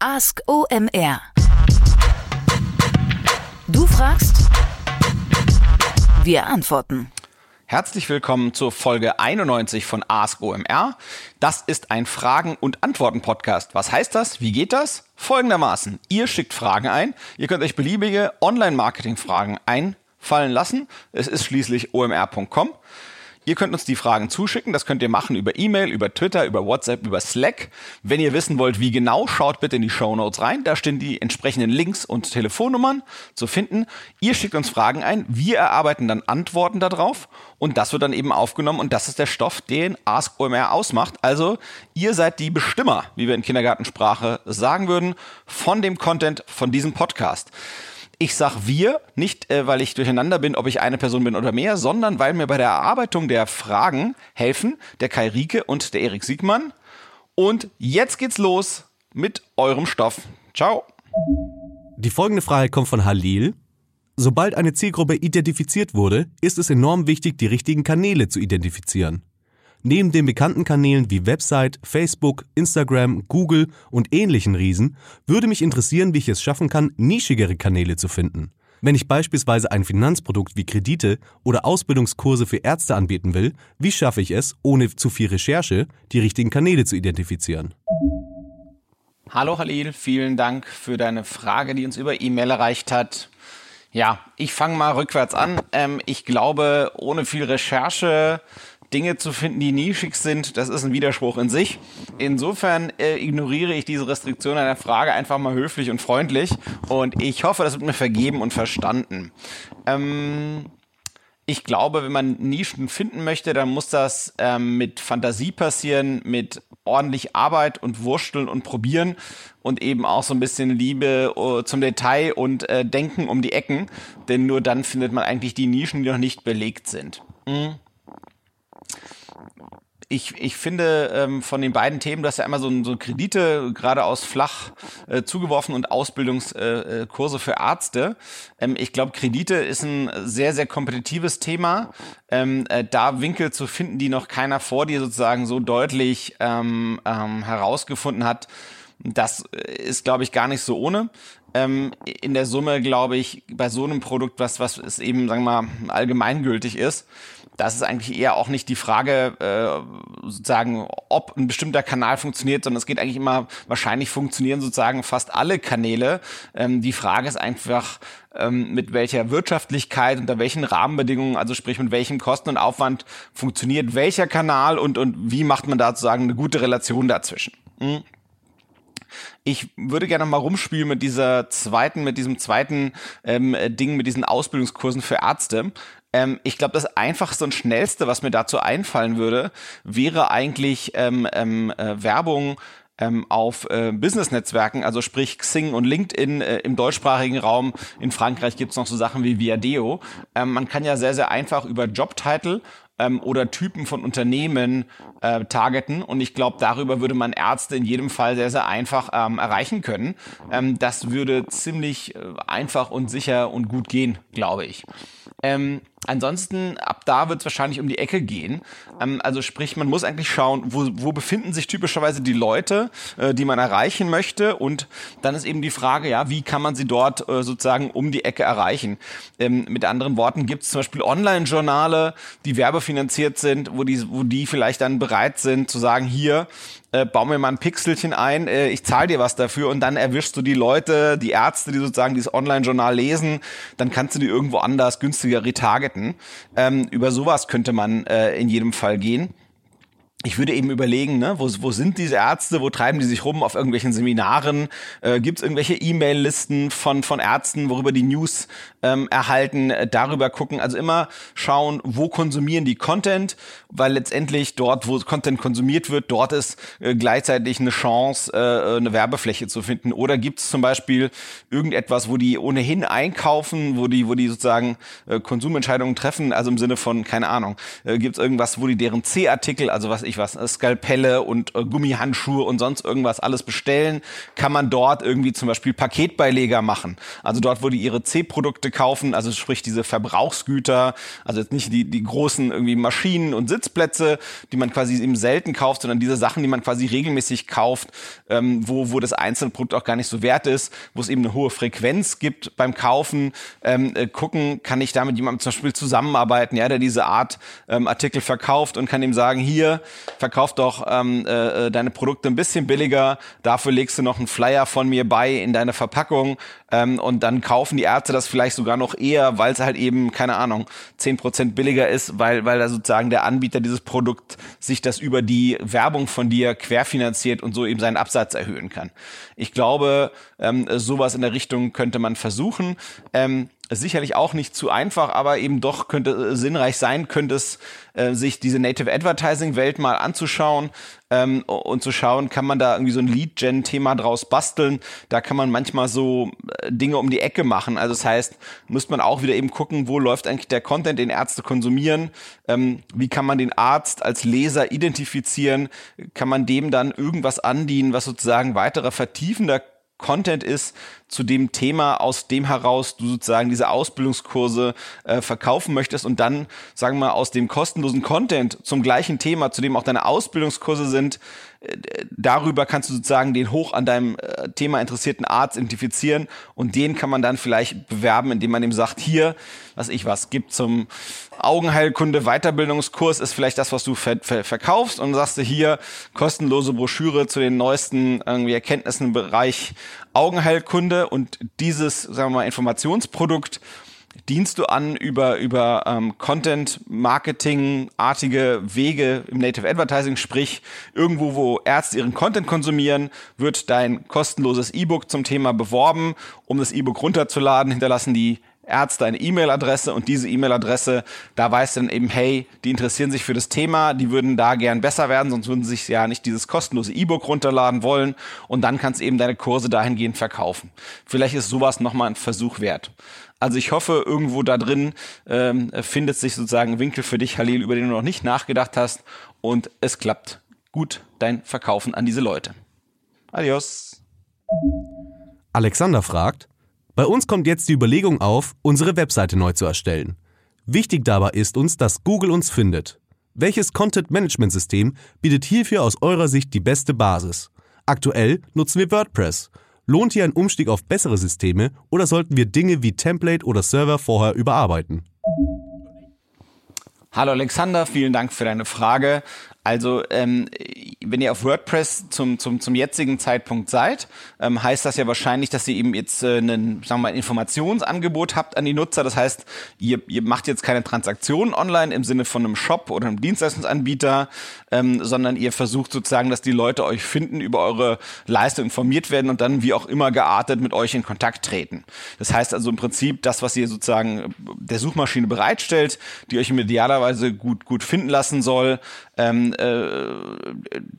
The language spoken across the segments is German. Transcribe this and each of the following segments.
Ask OMR. Du fragst, wir antworten. Herzlich willkommen zur Folge 91 von Ask OMR. Das ist ein Fragen- und Antworten-Podcast. Was heißt das? Wie geht das? Folgendermaßen. Ihr schickt Fragen ein. Ihr könnt euch beliebige Online-Marketing-Fragen einfallen lassen. Es ist schließlich omr.com. Ihr könnt uns die Fragen zuschicken. Das könnt ihr machen über E-Mail, über Twitter, über WhatsApp, über Slack. Wenn ihr wissen wollt, wie genau, schaut bitte in die Show Notes rein. Da stehen die entsprechenden Links und Telefonnummern zu finden. Ihr schickt uns Fragen ein. Wir erarbeiten dann Antworten darauf. Und das wird dann eben aufgenommen. Und das ist der Stoff, den Ask OMR ausmacht. Also ihr seid die Bestimmer, wie wir in Kindergartensprache sagen würden, von dem Content von diesem Podcast. Ich sag wir, nicht äh, weil ich durcheinander bin, ob ich eine Person bin oder mehr, sondern weil mir bei der Erarbeitung der Fragen helfen der Kai Rieke und der Erik Siegmann. Und jetzt geht's los mit eurem Stoff. Ciao. Die folgende Frage kommt von Halil. Sobald eine Zielgruppe identifiziert wurde, ist es enorm wichtig, die richtigen Kanäle zu identifizieren. Neben den bekannten Kanälen wie Website, Facebook, Instagram, Google und ähnlichen Riesen würde mich interessieren, wie ich es schaffen kann, nischigere Kanäle zu finden. Wenn ich beispielsweise ein Finanzprodukt wie Kredite oder Ausbildungskurse für Ärzte anbieten will, wie schaffe ich es, ohne zu viel Recherche, die richtigen Kanäle zu identifizieren? Hallo Halil, vielen Dank für deine Frage, die uns über E-Mail erreicht hat. Ja, ich fange mal rückwärts an. Ähm, ich glaube, ohne viel Recherche Dinge zu finden, die nischig sind, das ist ein Widerspruch in sich. Insofern äh, ignoriere ich diese Restriktion einer Frage einfach mal höflich und freundlich und ich hoffe, das wird mir vergeben und verstanden. Ähm, ich glaube, wenn man Nischen finden möchte, dann muss das ähm, mit Fantasie passieren, mit ordentlich Arbeit und Wursteln und Probieren und eben auch so ein bisschen Liebe uh, zum Detail und äh, Denken um die Ecken, denn nur dann findet man eigentlich die Nischen, die noch nicht belegt sind. Mhm ich, ich finde ähm, von den beiden Themen, du hast ja einmal so, so Kredite geradeaus flach äh, zugeworfen und Ausbildungskurse äh, für Ärzte. Ähm, ich glaube, Kredite ist ein sehr, sehr kompetitives Thema. Ähm, äh, da Winkel zu finden, die noch keiner vor dir sozusagen so deutlich ähm, ähm, herausgefunden hat, das ist, glaube ich, gar nicht so ohne. Ähm, in der Summe, glaube ich, bei so einem Produkt, was, was es eben, sagen wir mal, allgemeingültig ist, das ist eigentlich eher auch nicht die Frage, äh, sozusagen, ob ein bestimmter Kanal funktioniert, sondern es geht eigentlich immer, wahrscheinlich funktionieren sozusagen fast alle Kanäle. Ähm, die Frage ist einfach, ähm, mit welcher Wirtschaftlichkeit, unter welchen Rahmenbedingungen, also sprich mit welchem Kosten und Aufwand funktioniert welcher Kanal und, und wie macht man da sozusagen eine gute Relation dazwischen. Mhm. Ich würde gerne mal rumspielen mit dieser zweiten, mit diesem zweiten ähm, Ding, mit diesen Ausbildungskursen für Ärzte. Ähm, ich glaube, das einfachste und schnellste, was mir dazu einfallen würde, wäre eigentlich ähm, ähm, äh, Werbung ähm, auf äh, Business-Netzwerken, also sprich Xing und LinkedIn äh, im deutschsprachigen Raum. In Frankreich gibt's noch so Sachen wie Viadeo. Ähm, man kann ja sehr, sehr einfach über Jobtitel ähm, oder Typen von Unternehmen äh, targeten. Und ich glaube, darüber würde man Ärzte in jedem Fall sehr, sehr einfach ähm, erreichen können. Ähm, das würde ziemlich äh, einfach und sicher und gut gehen, glaube ich. Ähm, ansonsten, ab da wird es wahrscheinlich um die Ecke gehen. Ähm, also sprich, man muss eigentlich schauen, wo, wo befinden sich typischerweise die Leute, äh, die man erreichen möchte. Und dann ist eben die Frage, ja, wie kann man sie dort äh, sozusagen um die Ecke erreichen? Ähm, mit anderen Worten gibt es zum Beispiel Online-Journale, die werbefinanziert sind, wo die, wo die vielleicht dann bereit sind zu sagen, hier, äh, bau mir mal ein Pixelchen ein, äh, ich zahle dir was dafür und dann erwischst du die Leute, die Ärzte, die sozusagen dieses Online-Journal lesen, dann kannst du die irgendwo anders günstiger retargeten. Ähm, über sowas könnte man äh, in jedem Fall gehen ich würde eben überlegen, ne, wo, wo sind diese Ärzte, wo treiben die sich rum auf irgendwelchen Seminaren? Äh, Gibt es irgendwelche E-Mail-Listen von, von Ärzten, worüber die News ähm, erhalten, äh, darüber gucken. Also immer schauen, wo konsumieren die Content, weil letztendlich dort, wo Content konsumiert wird, dort ist äh, gleichzeitig eine Chance, äh, eine Werbefläche zu finden. Oder gibt es zum Beispiel irgendetwas, wo die ohnehin einkaufen, wo die, wo die sozusagen äh, Konsumentscheidungen treffen, also im Sinne von, keine Ahnung, äh, gibt es irgendwas, wo die deren C-Artikel, also was ich was, Skalpelle und äh, Gummihandschuhe und sonst irgendwas alles bestellen, kann man dort irgendwie zum Beispiel Paketbeileger machen. Also dort, wo die ihre C-Produkte kaufen, also sprich diese Verbrauchsgüter, also jetzt nicht die, die großen irgendwie Maschinen und Sitzplätze, die man quasi eben selten kauft, sondern diese Sachen, die man quasi regelmäßig kauft, ähm, wo, wo das einzelne Produkt auch gar nicht so wert ist, wo es eben eine hohe Frequenz gibt beim Kaufen, ähm, äh, gucken, kann ich da mit jemandem zum Beispiel zusammenarbeiten, ja, der diese Art ähm, Artikel verkauft und kann ihm sagen, hier, verkauf doch ähm, äh, äh, deine Produkte ein bisschen billiger, dafür legst du noch einen Flyer von mir bei in deine Verpackung ähm, und dann kaufen die Ärzte das vielleicht sogar noch eher, weil es halt eben, keine Ahnung, zehn Prozent billiger ist, weil, weil da sozusagen der Anbieter dieses Produkt sich das über die Werbung von dir querfinanziert und so eben seinen Absatz erhöhen kann. Ich glaube, ähm, sowas in der Richtung könnte man versuchen. Ähm, sicherlich auch nicht zu einfach, aber eben doch könnte äh, sinnreich sein, könnte es äh, sich diese Native Advertising Welt mal anzuschauen ähm, und zu schauen, kann man da irgendwie so ein Lead-Gen-Thema draus basteln. Da kann man manchmal so äh, Dinge um die Ecke machen. Also das heißt, müsste man auch wieder eben gucken, wo läuft eigentlich der Content, den Ärzte konsumieren. Ähm, wie kann man den Arzt als Leser identifizieren? Kann man dem dann irgendwas andienen, was sozusagen weiterer vertiefender Content ist zu dem Thema, aus dem heraus du sozusagen diese Ausbildungskurse äh, verkaufen möchtest und dann, sagen wir mal, aus dem kostenlosen Content zum gleichen Thema, zu dem auch deine Ausbildungskurse sind, darüber kannst du sozusagen den hoch an deinem äh, Thema interessierten Arzt identifizieren und den kann man dann vielleicht bewerben, indem man ihm sagt, hier, was ich was, gibt zum Augenheilkunde Weiterbildungskurs ist vielleicht das, was du ver ver verkaufst und sagst du hier kostenlose Broschüre zu den neuesten irgendwie Erkenntnissen im Bereich Augenheilkunde und dieses, sagen wir mal, Informationsprodukt dienst du an über, über ähm, Content-Marketing-artige Wege im Native Advertising, sprich irgendwo, wo Ärzte ihren Content konsumieren, wird dein kostenloses E-Book zum Thema beworben. Um das E-Book runterzuladen, hinterlassen die Ärzte eine E-Mail-Adresse und diese E-Mail-Adresse, da weißt du dann eben, hey, die interessieren sich für das Thema, die würden da gern besser werden, sonst würden sie sich ja nicht dieses kostenlose E-Book runterladen wollen und dann kannst du eben deine Kurse dahingehend verkaufen. Vielleicht ist sowas nochmal ein Versuch wert. Also ich hoffe, irgendwo da drin ähm, findet sich sozusagen ein Winkel für dich, Halil, über den du noch nicht nachgedacht hast und es klappt gut dein Verkaufen an diese Leute. Adios. Alexander fragt, bei uns kommt jetzt die Überlegung auf, unsere Webseite neu zu erstellen. Wichtig dabei ist uns, dass Google uns findet. Welches Content-Management-System bietet hierfür aus eurer Sicht die beste Basis? Aktuell nutzen wir WordPress. Lohnt hier ein Umstieg auf bessere Systeme oder sollten wir Dinge wie Template oder Server vorher überarbeiten? Hallo Alexander, vielen Dank für deine Frage. Also ähm, wenn ihr auf WordPress zum, zum, zum jetzigen Zeitpunkt seid, ähm, heißt das ja wahrscheinlich, dass ihr eben jetzt äh, einen, sagen wir mal, ein Informationsangebot habt an die Nutzer. Das heißt, ihr, ihr macht jetzt keine Transaktionen online im Sinne von einem Shop oder einem Dienstleistungsanbieter, ähm, sondern ihr versucht sozusagen, dass die Leute euch finden, über eure Leistung informiert werden und dann wie auch immer geartet mit euch in Kontakt treten. Das heißt also im Prinzip das, was ihr sozusagen der Suchmaschine bereitstellt, die euch idealerweise gut, gut finden lassen soll, ähm, äh,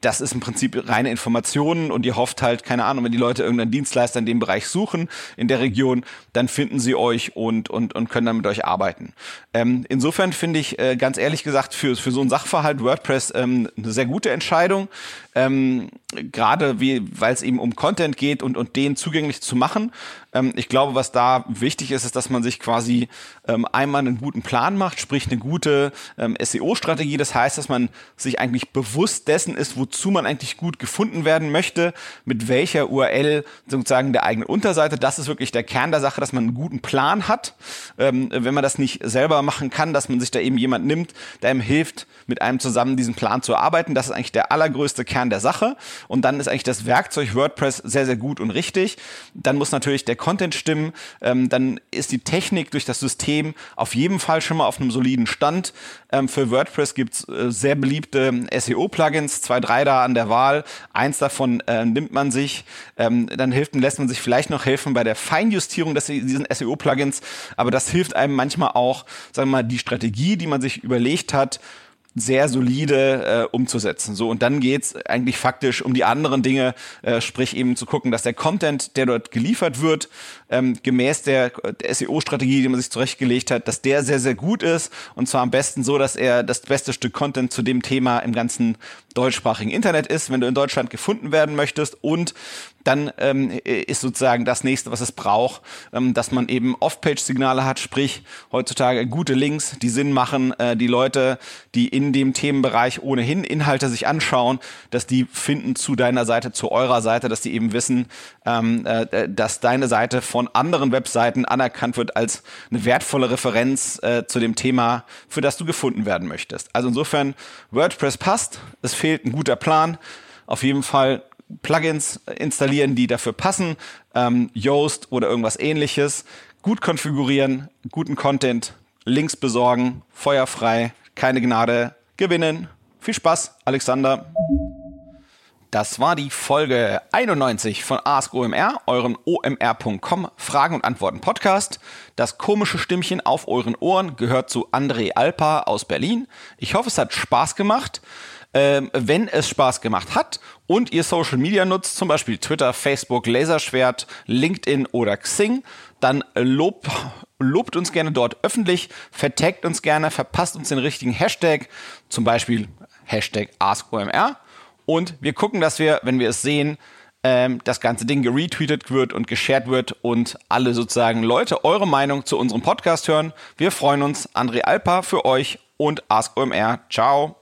das ist im Prinzip reine Informationen und ihr hofft halt, keine Ahnung, wenn die Leute irgendeinen Dienstleister in dem Bereich suchen, in der Region, dann finden sie euch und, und, und können dann mit euch arbeiten. Ähm, insofern finde ich, äh, ganz ehrlich gesagt, für, für so einen Sachverhalt WordPress ähm, eine sehr gute Entscheidung. Ähm, Gerade weil es eben um Content geht und, und den zugänglich zu machen. Ähm, ich glaube, was da wichtig ist, ist, dass man sich quasi ähm, einmal einen guten Plan macht, sprich eine gute ähm, SEO-Strategie. Das heißt, dass man sich eigentlich bewusst dessen ist, wozu man eigentlich gut gefunden werden möchte, mit welcher URL sozusagen der eigenen Unterseite. Das ist wirklich der Kern der Sache, dass man einen guten Plan hat. Ähm, wenn man das nicht selber machen kann, dass man sich da eben jemand nimmt, der einem hilft, mit einem zusammen diesen Plan zu erarbeiten. Das ist eigentlich der allergrößte Kern der Sache. Und dann ist eigentlich das Werkzeug WordPress sehr, sehr gut und richtig. Dann muss natürlich der Content stimmen. Ähm, dann ist die Technik durch das System auf jeden Fall schon mal auf einem soliden Stand. Ähm, für WordPress gibt's äh, sehr beliebte SEO-Plugins, zwei, drei da an der Wahl. Eins davon äh, nimmt man sich. Ähm, dann hilft lässt man sich vielleicht noch helfen bei der Feinjustierung des, diesen SEO-Plugins. Aber das hilft einem manchmal auch, sagen wir mal, die Strategie, die man sich überlegt hat, sehr solide äh, umzusetzen. So und dann geht's eigentlich faktisch um die anderen Dinge, äh, sprich eben zu gucken, dass der Content, der dort geliefert wird, ähm, gemäß der, der SEO-Strategie, die man sich zurechtgelegt hat, dass der sehr sehr gut ist und zwar am besten so, dass er das beste Stück Content zu dem Thema im ganzen deutschsprachigen Internet ist, wenn du in Deutschland gefunden werden möchtest und dann ähm, ist sozusagen das nächste, was es braucht, ähm, dass man eben Off-Page-Signale hat, sprich heutzutage gute Links, die Sinn machen, äh, die Leute, die in dem Themenbereich ohnehin Inhalte sich anschauen, dass die finden zu deiner Seite, zu eurer Seite, dass die eben wissen, ähm, äh, dass deine Seite von anderen Webseiten anerkannt wird als eine wertvolle Referenz äh, zu dem Thema, für das du gefunden werden möchtest. Also insofern WordPress passt, es fehlt ein guter Plan. Auf jeden Fall Plugins installieren, die dafür passen, ähm, Yoast oder irgendwas ähnliches, gut konfigurieren, guten Content, Links besorgen, feuerfrei, keine Gnade, gewinnen. Viel Spaß, Alexander. Das war die Folge 91 von Ask OMR, euren omr.com Fragen und Antworten Podcast. Das komische Stimmchen auf euren Ohren gehört zu André Alpa aus Berlin. Ich hoffe, es hat Spaß gemacht. Ähm, wenn es Spaß gemacht hat und ihr Social Media nutzt, zum Beispiel Twitter, Facebook, Laserschwert, LinkedIn oder Xing, dann lob, lobt uns gerne dort öffentlich, vertagt uns gerne, verpasst uns den richtigen Hashtag, zum Beispiel Hashtag AskOMR. Und wir gucken, dass wir, wenn wir es sehen, ähm, das ganze Ding geretweetet wird und geshared wird und alle sozusagen Leute eure Meinung zu unserem Podcast hören. Wir freuen uns. André Alpa für euch und AskOMR. Ciao.